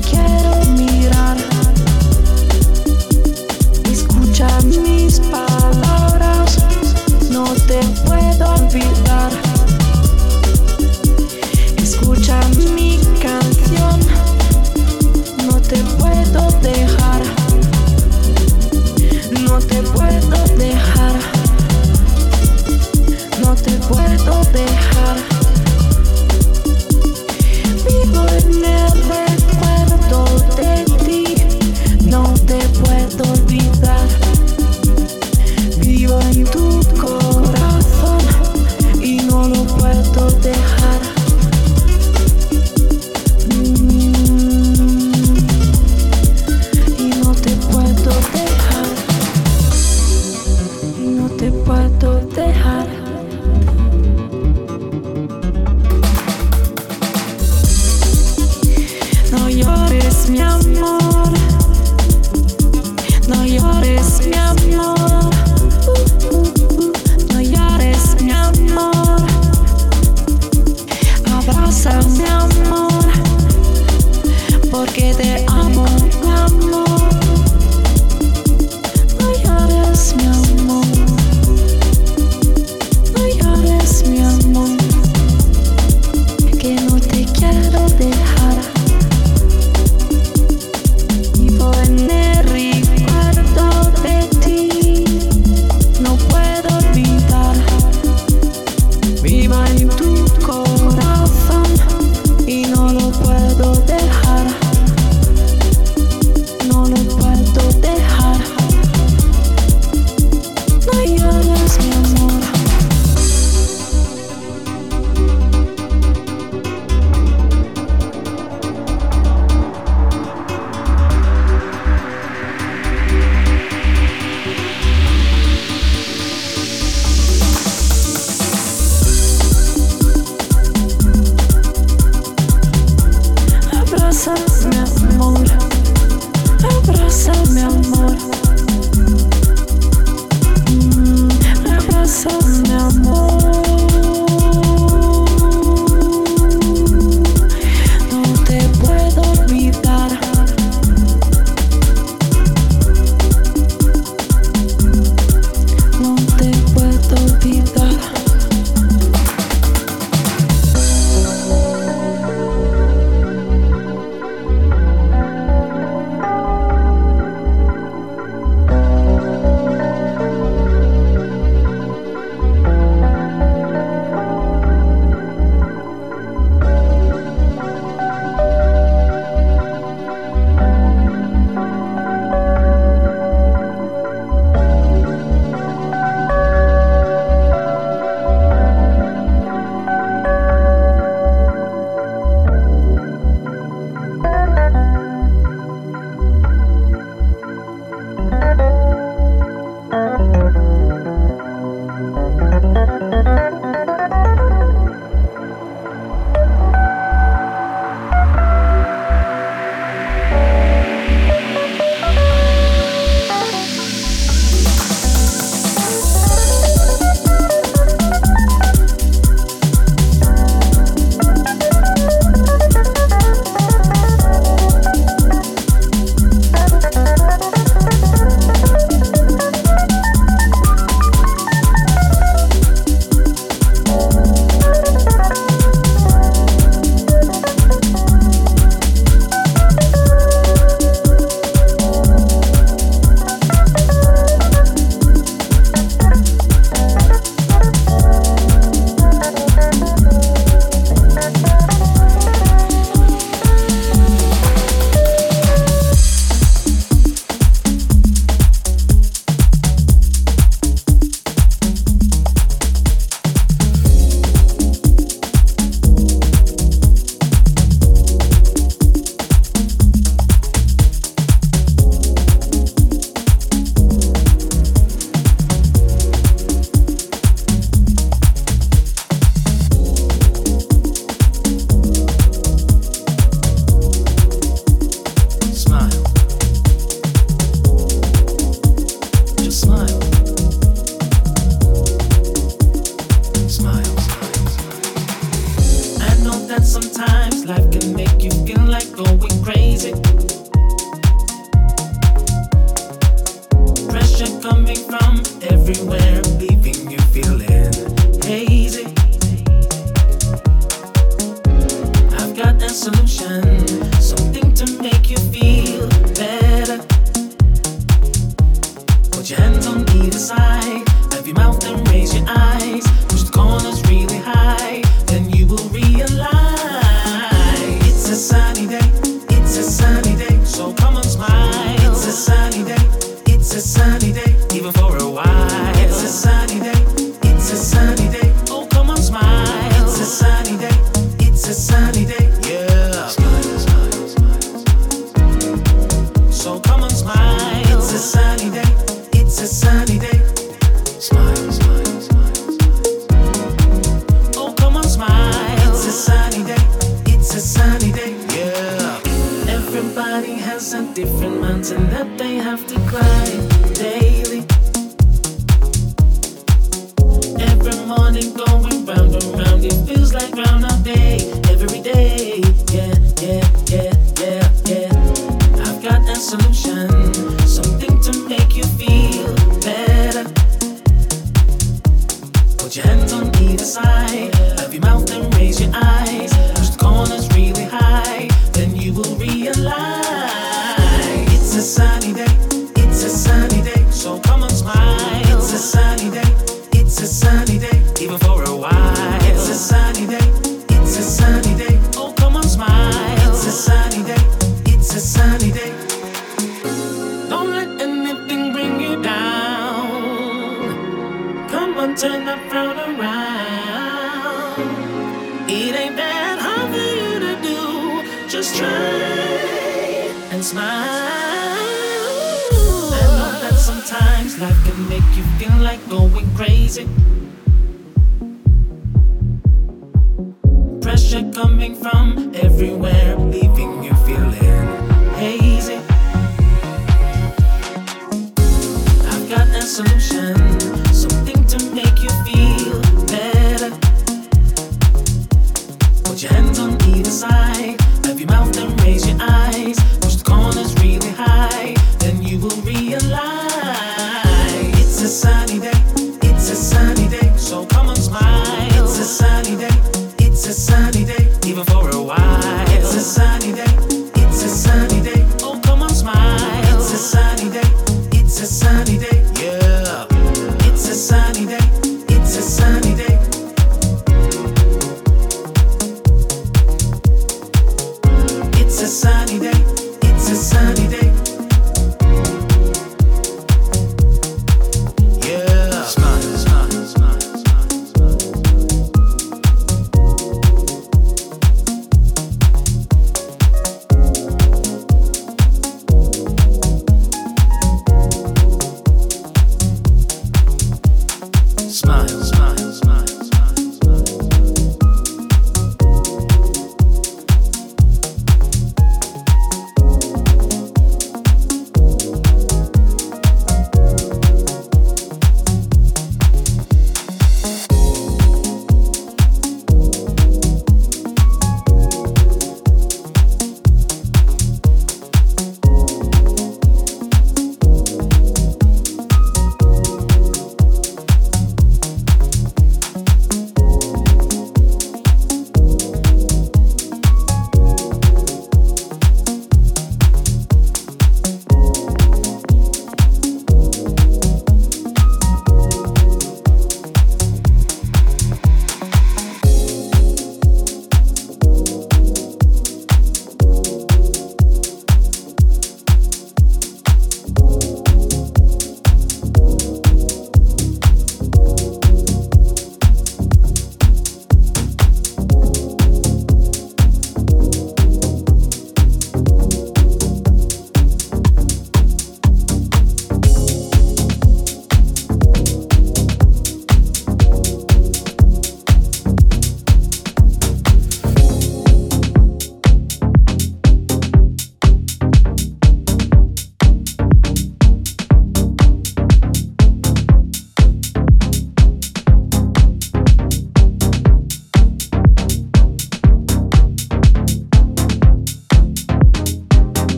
can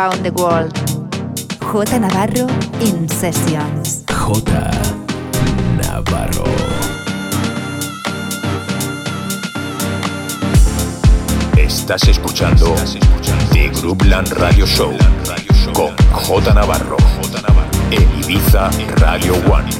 Around the World. J. Navarro in Sessions. J. Navarro. Estás escuchando, Estás escuchando The Groupland Radio Show con J. Navarro, J. Navarro en Ibiza Radio One.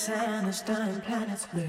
sun is dying, planets blue.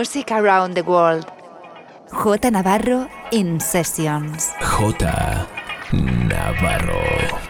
Music around the world. J Navarro in Sessions. J Navarro.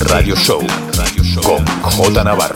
Radio Show con J Navarro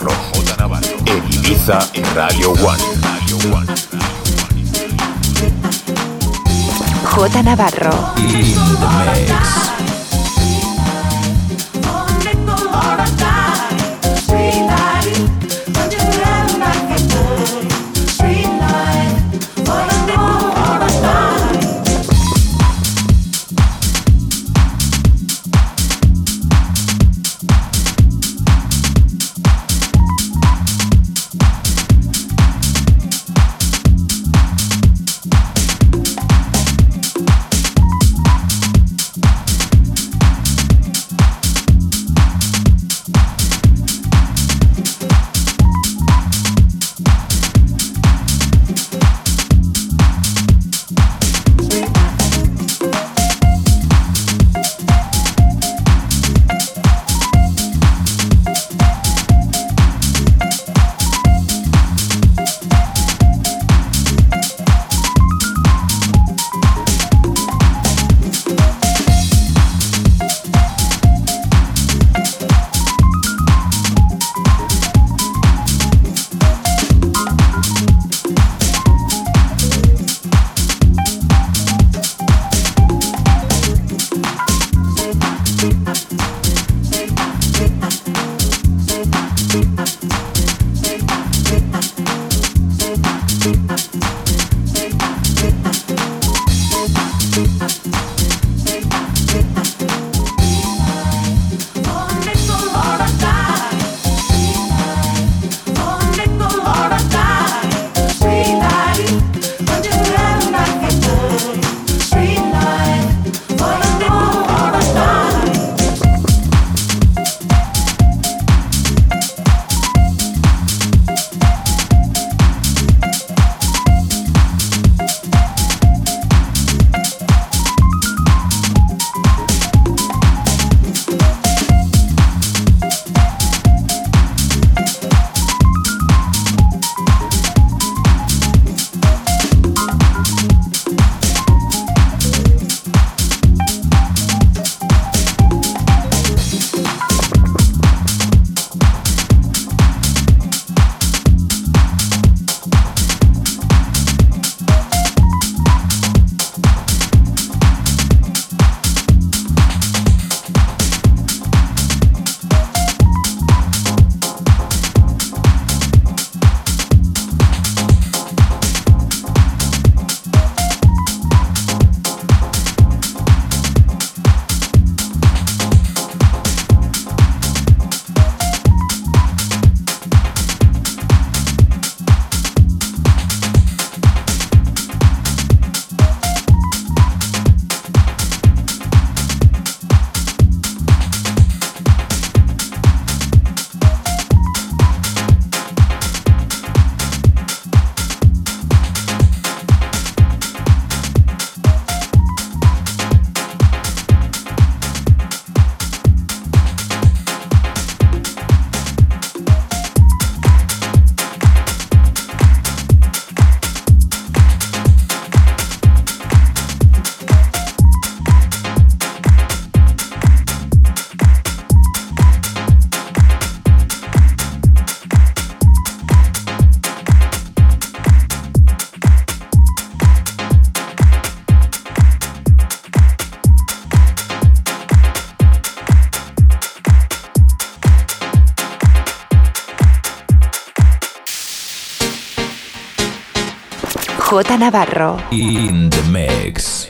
J Navarro. In the mix.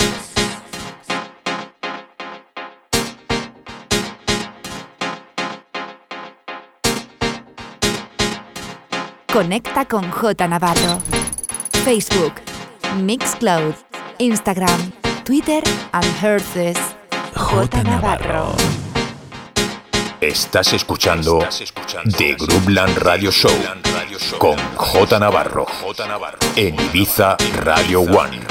Conecta con J Navarro. Facebook, Mixcloud, Instagram, Twitter and Herces. J Navarro. Estás escuchando The Groupland Radio Show con J Navarro en Ibiza Radio One.